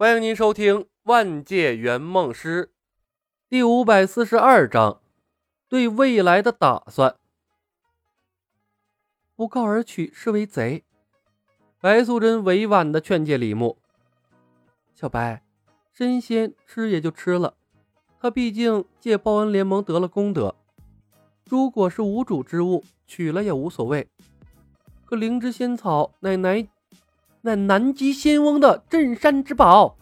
欢迎您收听《万界圆梦师》第五百四十二章：对未来的打算。不告而取是为贼。白素贞委婉的劝诫李牧：“小白，神仙吃也就吃了，他毕竟借报恩联盟得了功德。如果是无主之物，取了也无所谓。可灵芝仙草乃乃……”那南极仙翁的镇山之宝，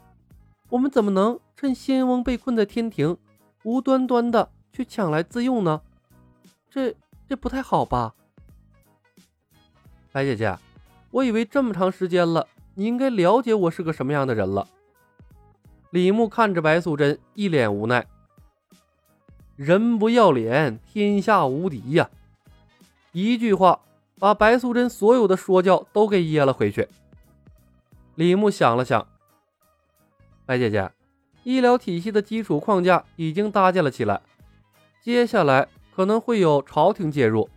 我们怎么能趁仙翁被困在天庭，无端端的去抢来自用呢？这这不太好吧？白姐姐，我以为这么长时间了，你应该了解我是个什么样的人了。李牧看着白素贞，一脸无奈。人不要脸，天下无敌呀！一句话把白素贞所有的说教都给噎了回去。李牧想了想，白姐姐，医疗体系的基础框架已经搭建了起来，接下来可能会有朝廷介入，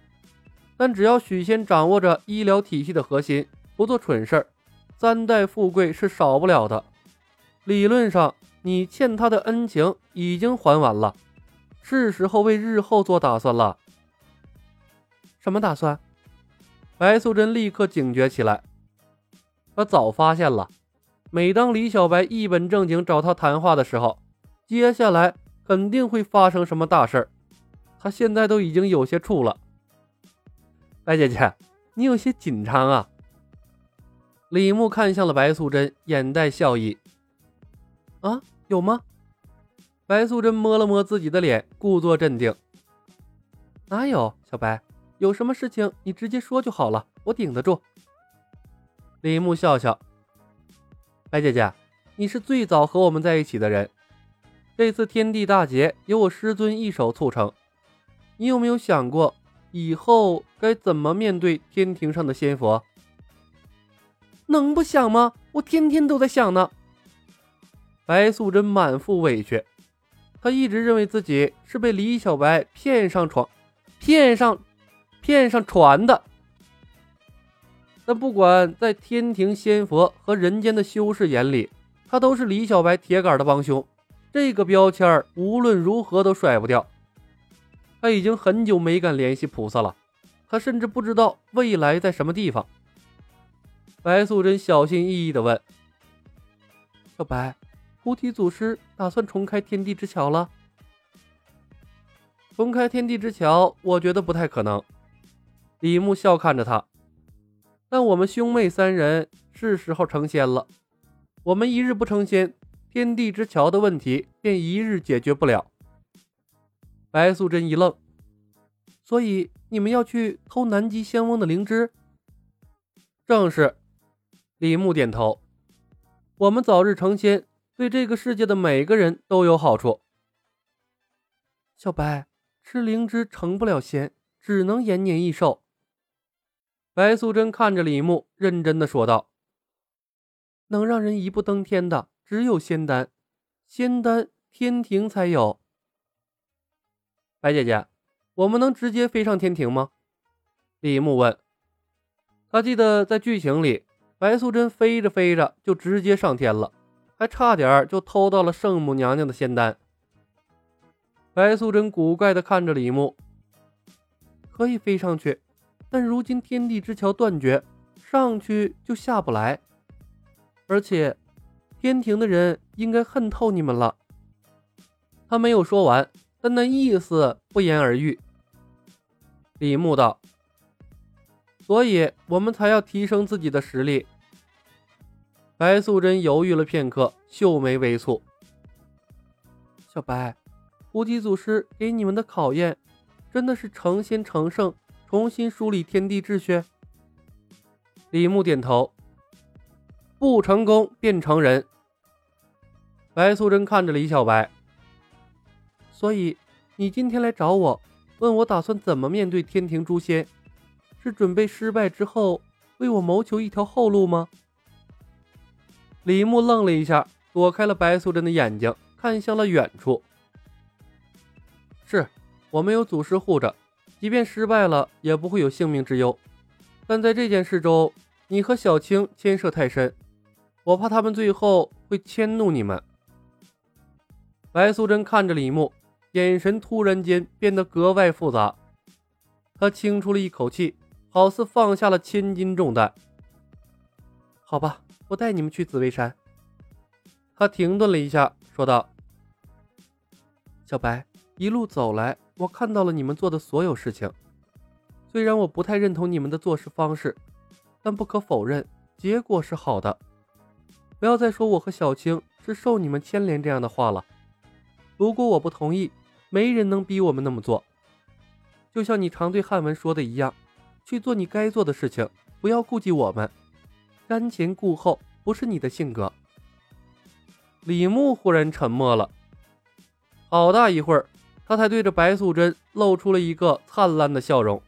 但只要许仙掌握着医疗体系的核心，不做蠢事儿，三代富贵是少不了的。理论上，你欠他的恩情已经还完了，是时候为日后做打算了。什么打算？白素贞立刻警觉起来。他早发现了，每当李小白一本正经找他谈话的时候，接下来肯定会发生什么大事儿。他现在都已经有些怵了。白姐姐，你有些紧张啊。李牧看向了白素贞，眼带笑意。啊，有吗？白素贞摸了摸自己的脸，故作镇定。哪有，小白，有什么事情你直接说就好了，我顶得住。李牧笑笑：“白姐姐，你是最早和我们在一起的人。这次天地大劫由我师尊一手促成，你有没有想过以后该怎么面对天庭上的仙佛？能不想吗？我天天都在想呢。”白素贞满腹委屈，她一直认为自己是被李小白骗上床、骗上、骗上船的。但不管在天庭仙佛和人间的修士眼里，他都是李小白铁杆的帮凶，这个标签无论如何都甩不掉。他已经很久没敢联系菩萨了，他甚至不知道未来在什么地方。白素贞小心翼翼地问：“小白，菩提祖师打算重开天地之桥了？”重开天地之桥，我觉得不太可能。李牧笑看着他。但我们兄妹三人是时候成仙了。我们一日不成仙，天地之桥的问题便一日解决不了。白素贞一愣，所以你们要去偷南极仙翁的灵芝？正是。李牧点头。我们早日成仙，对这个世界的每个人都有好处。小白，吃灵芝成不了仙，只能延年益寿。白素贞看着李牧，认真的说道：“能让人一步登天的只有仙丹，仙丹天庭才有。”白姐姐，我们能直接飞上天庭吗？李牧问。他记得在剧情里，白素贞飞着飞着就直接上天了，还差点就偷到了圣母娘娘的仙丹。白素贞古怪的看着李牧：“可以飞上去。”但如今天地之桥断绝，上去就下不来，而且天庭的人应该恨透你们了。他没有说完，但那意思不言而喻。李牧道：“所以我们才要提升自己的实力。”白素贞犹豫了片刻，秀眉微蹙：“小白，菩提祖师给你们的考验，真的是成仙成圣？”重新梳理天地秩序。李牧点头，不成功便成人。白素贞看着李小白，所以你今天来找我，问我打算怎么面对天庭诛仙，是准备失败之后为我谋求一条后路吗？李牧愣了一下，躲开了白素贞的眼睛，看向了远处。是我们有祖师护着。即便失败了，也不会有性命之忧。但在这件事中，你和小青牵涉太深，我怕他们最后会迁怒你们。白素贞看着李牧，眼神突然间变得格外复杂。她轻出了一口气，好似放下了千斤重担。好吧，我带你们去紫薇山。他停顿了一下，说道：“小白，一路走来，我看到了你们做的所有事情。虽然我不太认同你们的做事方式，但不可否认，结果是好的。不要再说我和小青是受你们牵连这样的话了。如果我不同意，没人能逼我们那么做。就像你常对汉文说的一样，去做你该做的事情，不要顾及我们。”瞻前顾后不是你的性格。李牧忽然沉默了，好大一会儿，他才对着白素贞露出了一个灿烂的笑容。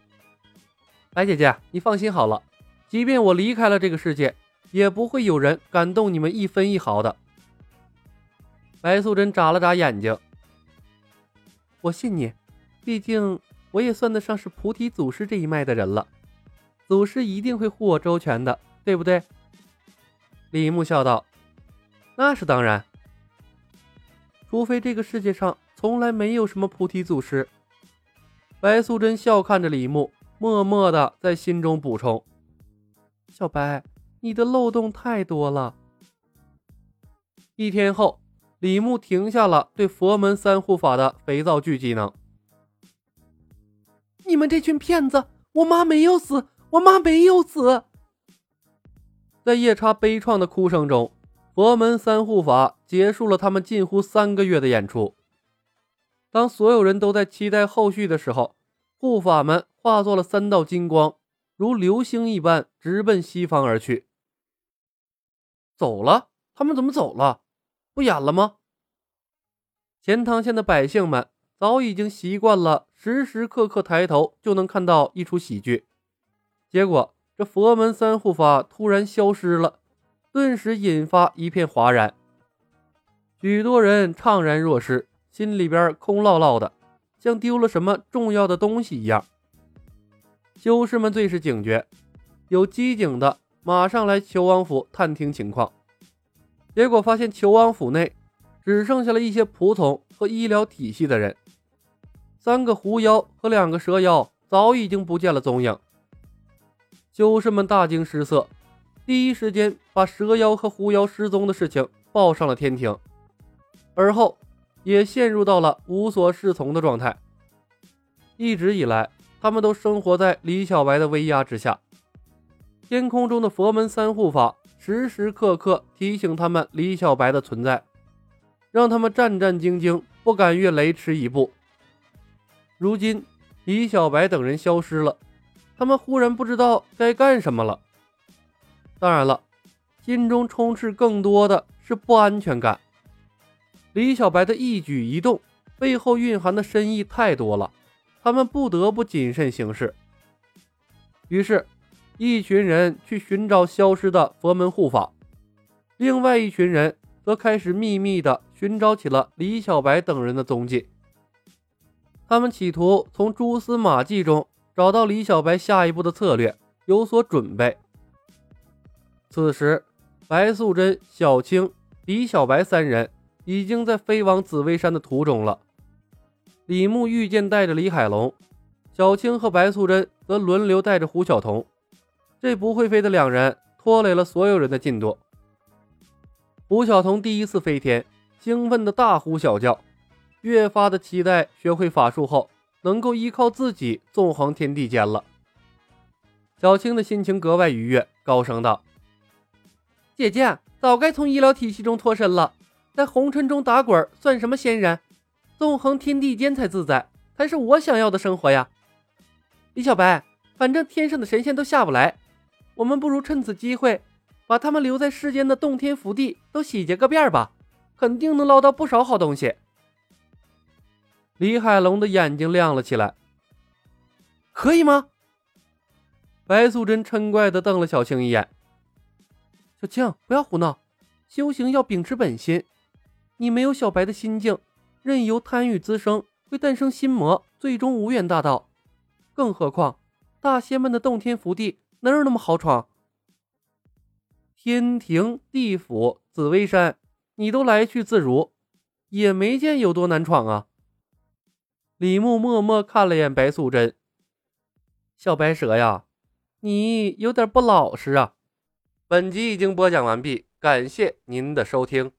白姐姐，你放心好了，即便我离开了这个世界，也不会有人敢动你们一分一毫的。白素贞眨了眨眼睛，我信你，毕竟我也算得上是菩提祖师这一脉的人了，祖师一定会护我周全的。对不对？李牧笑道：“那是当然，除非这个世界上从来没有什么菩提祖师。”白素贞笑看着李牧，默默的在心中补充：“小白，你的漏洞太多了。”一天后，李牧停下了对佛门三护法的肥皂剧技能。你们这群骗子！我妈没有死，我妈没有死。在夜叉悲怆的哭声中，佛门三护法结束了他们近乎三个月的演出。当所有人都在期待后续的时候，护法们化作了三道金光，如流星一般直奔西方而去。走了？他们怎么走了？不演了吗？钱塘县的百姓们早已经习惯了时时刻刻抬头就能看到一出喜剧，结果。这佛门三护法突然消失了，顿时引发一片哗然。许多人怅然若失，心里边空落落的，像丢了什么重要的东西一样。修士们最是警觉，有机警的马上来求王府探听情况。结果发现求王府内只剩下了一些仆从和医疗体系的人，三个狐妖和两个蛇妖早已经不见了踪影。修士们大惊失色，第一时间把蛇妖和狐妖失踪的事情报上了天庭，而后也陷入到了无所适从的状态。一直以来，他们都生活在李小白的威压之下。天空中的佛门三护法时时刻刻提醒他们李小白的存在，让他们战战兢兢，不敢越雷池一步。如今，李小白等人消失了。他们忽然不知道该干什么了。当然了，心中充斥更多的是不安全感。李小白的一举一动背后蕴含的深意太多了，他们不得不谨慎行事。于是，一群人去寻找消失的佛门护法，另外一群人则开始秘密地寻找起了李小白等人的踪迹。他们企图从蛛丝马迹中。找到李小白下一步的策略，有所准备。此时，白素贞、小青、李小白三人已经在飞往紫薇山的途中了。李牧御剑带着李海龙，小青和白素贞则轮流带着胡晓彤。这不会飞的两人拖累了所有人的进度。胡晓彤第一次飞天，兴奋的大呼小叫，越发的期待学会法术后。能够依靠自己纵横天地间了。小青的心情格外愉悦，高声道：“姐姐早该从医疗体系中脱身了，在红尘中打滚算什么仙人？纵横天地间才自在，才是我想要的生活呀！”李小白，反正天上的神仙都下不来，我们不如趁此机会，把他们留在世间的洞天福地都洗劫个遍吧，肯定能捞到不少好东西。李海龙的眼睛亮了起来。可以吗？白素贞嗔怪的瞪了小青一眼。小青，不要胡闹，修行要秉持本心。你没有小白的心境，任由贪欲滋生，会诞生心魔，最终无缘大道。更何况，大仙们的洞天福地哪有那么好闯？天庭、地府、紫薇山，你都来去自如，也没见有多难闯啊。李牧默默看了眼白素贞，小白蛇呀，你有点不老实啊。本集已经播讲完毕，感谢您的收听。